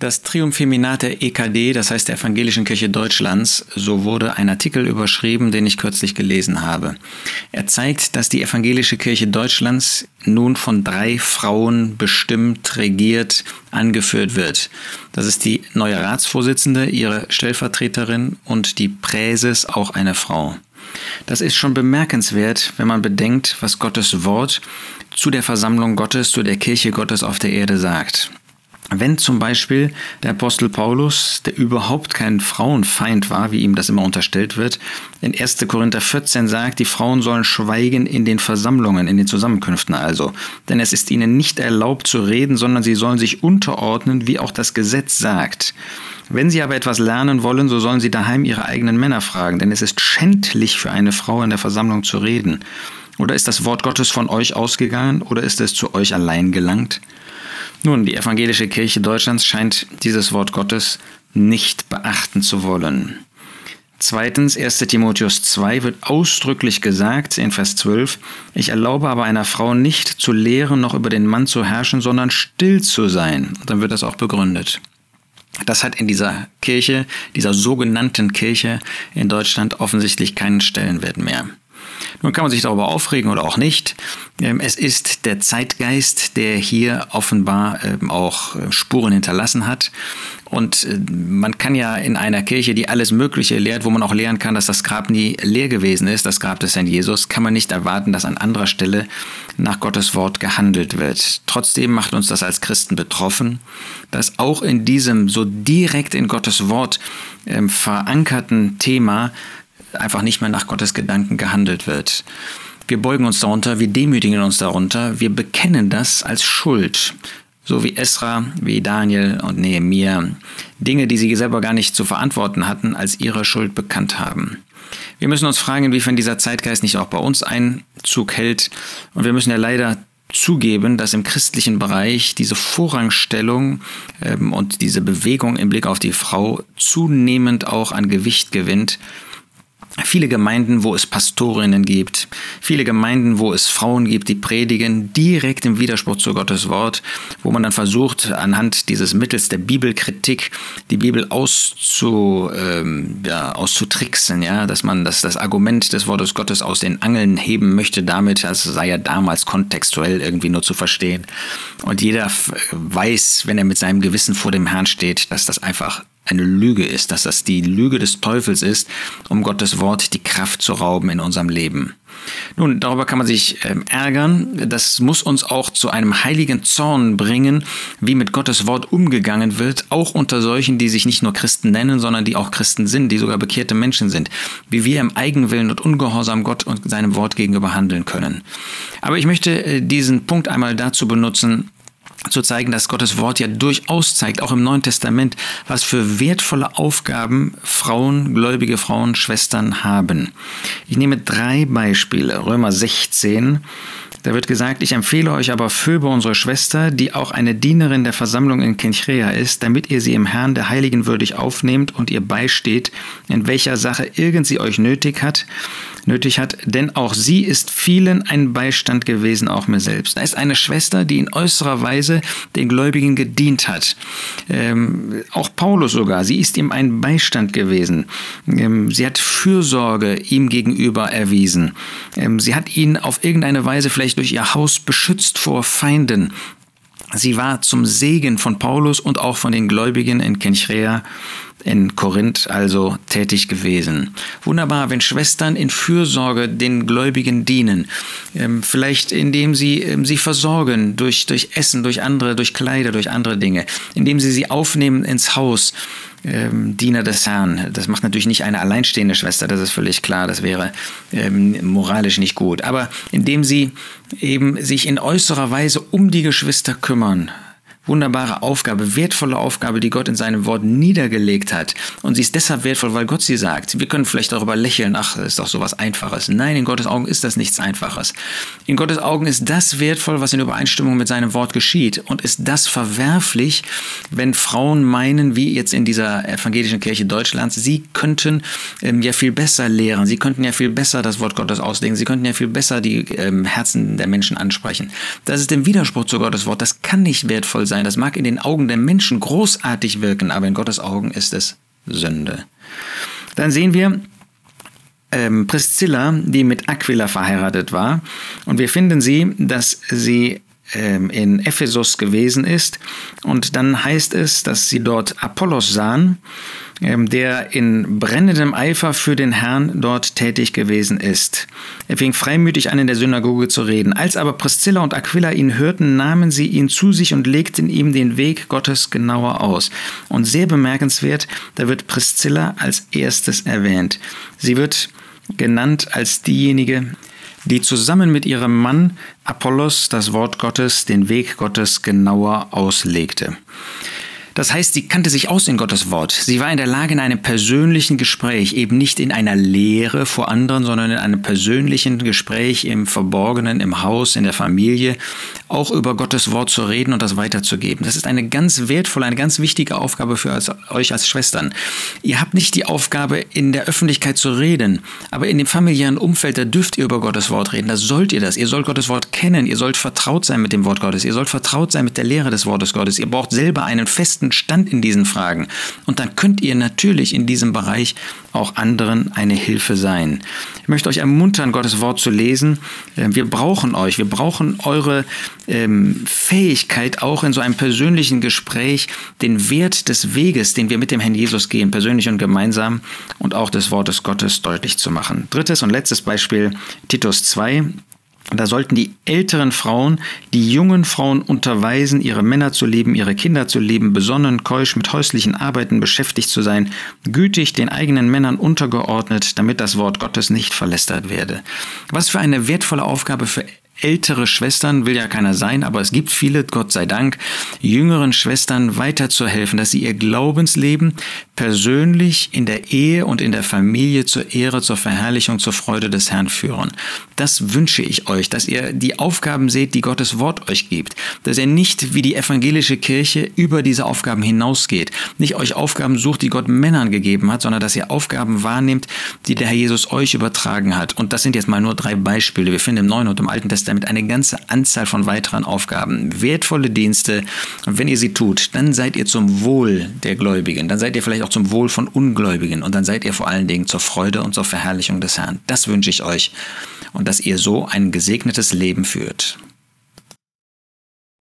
Das Triumpheminat der EKD, das heißt der Evangelischen Kirche Deutschlands, so wurde ein Artikel überschrieben, den ich kürzlich gelesen habe. Er zeigt, dass die Evangelische Kirche Deutschlands nun von drei Frauen bestimmt, regiert, angeführt wird. Das ist die neue Ratsvorsitzende, ihre Stellvertreterin und die Präses, auch eine Frau. Das ist schon bemerkenswert, wenn man bedenkt, was Gottes Wort zu der Versammlung Gottes, zu der Kirche Gottes auf der Erde sagt. Wenn zum Beispiel der Apostel Paulus, der überhaupt kein Frauenfeind war, wie ihm das immer unterstellt wird, in 1. Korinther 14 sagt, die Frauen sollen schweigen in den Versammlungen, in den Zusammenkünften also. Denn es ist ihnen nicht erlaubt zu reden, sondern sie sollen sich unterordnen, wie auch das Gesetz sagt. Wenn sie aber etwas lernen wollen, so sollen sie daheim ihre eigenen Männer fragen, denn es ist schändlich für eine Frau in der Versammlung zu reden. Oder ist das Wort Gottes von euch ausgegangen oder ist es zu euch allein gelangt? Nun, die evangelische Kirche Deutschlands scheint dieses Wort Gottes nicht beachten zu wollen. Zweitens, 1 Timotheus 2 wird ausdrücklich gesagt in Vers 12, ich erlaube aber einer Frau nicht zu lehren noch über den Mann zu herrschen, sondern still zu sein. Und dann wird das auch begründet. Das hat in dieser Kirche, dieser sogenannten Kirche in Deutschland offensichtlich keinen Stellenwert mehr. Nun kann man sich darüber aufregen oder auch nicht. Ähm, es ist der Zeitgeist, der hier offenbar ähm, auch äh, Spuren hinterlassen hat. Und äh, man kann ja in einer Kirche, die alles Mögliche lehrt, wo man auch lehren kann, dass das Grab nie leer gewesen ist, das Grab des Herrn Jesus, kann man nicht erwarten, dass an anderer Stelle nach Gottes Wort gehandelt wird. Trotzdem macht uns das als Christen betroffen, dass auch in diesem so direkt in Gottes Wort ähm, verankerten Thema einfach nicht mehr nach Gottes Gedanken gehandelt wird. Wir beugen uns darunter, wir demütigen uns darunter, wir bekennen das als Schuld. So wie Esra, wie Daniel und Nehemiah. Dinge, die sie selber gar nicht zu verantworten hatten, als ihre Schuld bekannt haben. Wir müssen uns fragen, inwiefern dieser Zeitgeist nicht auch bei uns Einzug hält. Und wir müssen ja leider zugeben, dass im christlichen Bereich diese Vorrangstellung ähm, und diese Bewegung im Blick auf die Frau zunehmend auch an Gewicht gewinnt Viele Gemeinden, wo es Pastorinnen gibt, viele Gemeinden, wo es Frauen gibt, die predigen, direkt im Widerspruch zu Gottes Wort, wo man dann versucht, anhand dieses Mittels der Bibelkritik die Bibel auszu, ähm, ja, auszutricksen, ja, dass man das, das Argument des Wortes Gottes aus den Angeln heben möchte, damit, als sei ja damals kontextuell irgendwie nur zu verstehen. Und jeder weiß, wenn er mit seinem Gewissen vor dem Herrn steht, dass das einfach eine Lüge ist, dass das die Lüge des Teufels ist, um Gottes Wort die Kraft zu rauben in unserem Leben. Nun, darüber kann man sich äh, ärgern. Das muss uns auch zu einem heiligen Zorn bringen, wie mit Gottes Wort umgegangen wird, auch unter solchen, die sich nicht nur Christen nennen, sondern die auch Christen sind, die sogar bekehrte Menschen sind, wie wir im Eigenwillen und Ungehorsam Gott und seinem Wort gegenüber handeln können. Aber ich möchte äh, diesen Punkt einmal dazu benutzen, zu zeigen, dass Gottes Wort ja durchaus zeigt, auch im Neuen Testament, was für wertvolle Aufgaben Frauen, gläubige Frauen, Schwestern haben. Ich nehme drei Beispiele. Römer 16. Da wird gesagt, ich empfehle euch aber Phoebe, unsere Schwester, die auch eine Dienerin der Versammlung in Kenchrea ist, damit ihr sie im Herrn der Heiligen würdig aufnehmt und ihr beisteht, in welcher Sache irgend sie euch nötig hat, nötig hat, denn auch sie ist vielen ein Beistand gewesen, auch mir selbst. Da ist eine Schwester, die in äußerer Weise den Gläubigen gedient hat. Ähm, auch Paulus sogar, sie ist ihm ein Beistand gewesen. Ähm, sie hat Fürsorge ihm gegenüber erwiesen. Ähm, sie hat ihn auf irgendeine Weise vielleicht durch ihr Haus beschützt vor Feinden. Sie war zum Segen von Paulus und auch von den Gläubigen in Kenchrea in Korinth also tätig gewesen. Wunderbar, wenn Schwestern in Fürsorge den Gläubigen dienen, ähm, vielleicht indem sie ähm, sie versorgen durch, durch Essen, durch andere, durch Kleider, durch andere Dinge, indem sie sie aufnehmen ins Haus, ähm, Diener des Herrn. Das macht natürlich nicht eine alleinstehende Schwester, das ist völlig klar, das wäre ähm, moralisch nicht gut. Aber indem sie eben sich in äußerer Weise um die Geschwister kümmern, wunderbare Aufgabe, wertvolle Aufgabe, die Gott in seinem Wort niedergelegt hat. Und sie ist deshalb wertvoll, weil Gott sie sagt. Wir können vielleicht darüber lächeln, ach, ist doch sowas Einfaches. Nein, in Gottes Augen ist das nichts Einfaches. In Gottes Augen ist das wertvoll, was in Übereinstimmung mit seinem Wort geschieht. Und ist das verwerflich, wenn Frauen meinen, wie jetzt in dieser evangelischen Kirche Deutschlands, sie könnten ähm, ja viel besser lehren, sie könnten ja viel besser das Wort Gottes auslegen, sie könnten ja viel besser die ähm, Herzen der Menschen ansprechen. Das ist im Widerspruch zu Gottes Wort. Das kann nicht wertvoll sein sein, das mag in den Augen der Menschen großartig wirken, aber in Gottes Augen ist es Sünde. Dann sehen wir, ähm, Priscilla, die mit Aquila verheiratet war. Und wir finden sie, dass sie in Ephesus gewesen ist. Und dann heißt es, dass sie dort Apollos sahen, ähm, der in brennendem Eifer für den Herrn dort tätig gewesen ist. Er fing freimütig an, in der Synagoge zu reden. Als aber Priscilla und Aquila ihn hörten, nahmen sie ihn zu sich und legten ihm den Weg Gottes genauer aus. Und sehr bemerkenswert, da wird Priscilla als erstes erwähnt. Sie wird genannt als diejenige, die zusammen mit ihrem Mann Apollos das Wort Gottes, den Weg Gottes genauer auslegte. Das heißt, sie kannte sich aus in Gottes Wort. Sie war in der Lage, in einem persönlichen Gespräch, eben nicht in einer Lehre vor anderen, sondern in einem persönlichen Gespräch im Verborgenen, im Haus, in der Familie, auch über Gottes Wort zu reden und das weiterzugeben. Das ist eine ganz wertvolle, eine ganz wichtige Aufgabe für euch als Schwestern. Ihr habt nicht die Aufgabe, in der Öffentlichkeit zu reden, aber in dem familiären Umfeld, da dürft ihr über Gottes Wort reden. Da sollt ihr das. Ihr sollt Gottes Wort kennen. Ihr sollt vertraut sein mit dem Wort Gottes. Ihr sollt vertraut sein mit der Lehre des Wortes Gottes. Ihr braucht selber einen festen Stand in diesen Fragen. Und dann könnt ihr natürlich in diesem Bereich auch anderen eine Hilfe sein. Ich möchte euch ermuntern, Gottes Wort zu lesen. Ähm, wir brauchen euch, wir brauchen eure ähm, Fähigkeit, auch in so einem persönlichen Gespräch den Wert des Weges, den wir mit dem Herrn Jesus gehen, persönlich und gemeinsam, und auch des Wortes Gottes deutlich zu machen. Drittes und letztes Beispiel, Titus 2, da sollten die älteren Frauen die jungen Frauen unterweisen, ihre Männer zu lieben, ihre Kinder zu lieben, besonnen, keusch mit häuslichen Arbeiten beschäftigt zu sein, gütig den eigenen Männern untergeordnet, damit das Wort Gottes nicht verlästert werde. Was für eine wertvolle Aufgabe für ältere Schwestern, will ja keiner sein, aber es gibt viele, Gott sei Dank, jüngeren Schwestern weiterzuhelfen, dass sie ihr Glaubensleben persönlich in der Ehe und in der Familie zur Ehre, zur Verherrlichung, zur Freude des Herrn führen. Das wünsche ich euch, dass ihr die Aufgaben seht, die Gottes Wort euch gibt, dass ihr nicht wie die evangelische Kirche über diese Aufgaben hinausgeht, nicht euch Aufgaben sucht, die Gott Männern gegeben hat, sondern dass ihr Aufgaben wahrnehmt, die der Herr Jesus euch übertragen hat. Und das sind jetzt mal nur drei Beispiele. Wir finden im Neuen und im Alten Testament damit eine ganze Anzahl von weiteren Aufgaben, wertvolle Dienste. Und wenn ihr sie tut, dann seid ihr zum Wohl der Gläubigen, dann seid ihr vielleicht auch zum Wohl von Ungläubigen und dann seid ihr vor allen Dingen zur Freude und zur Verherrlichung des Herrn. Das wünsche ich euch und dass ihr so ein gesegnetes Leben führt.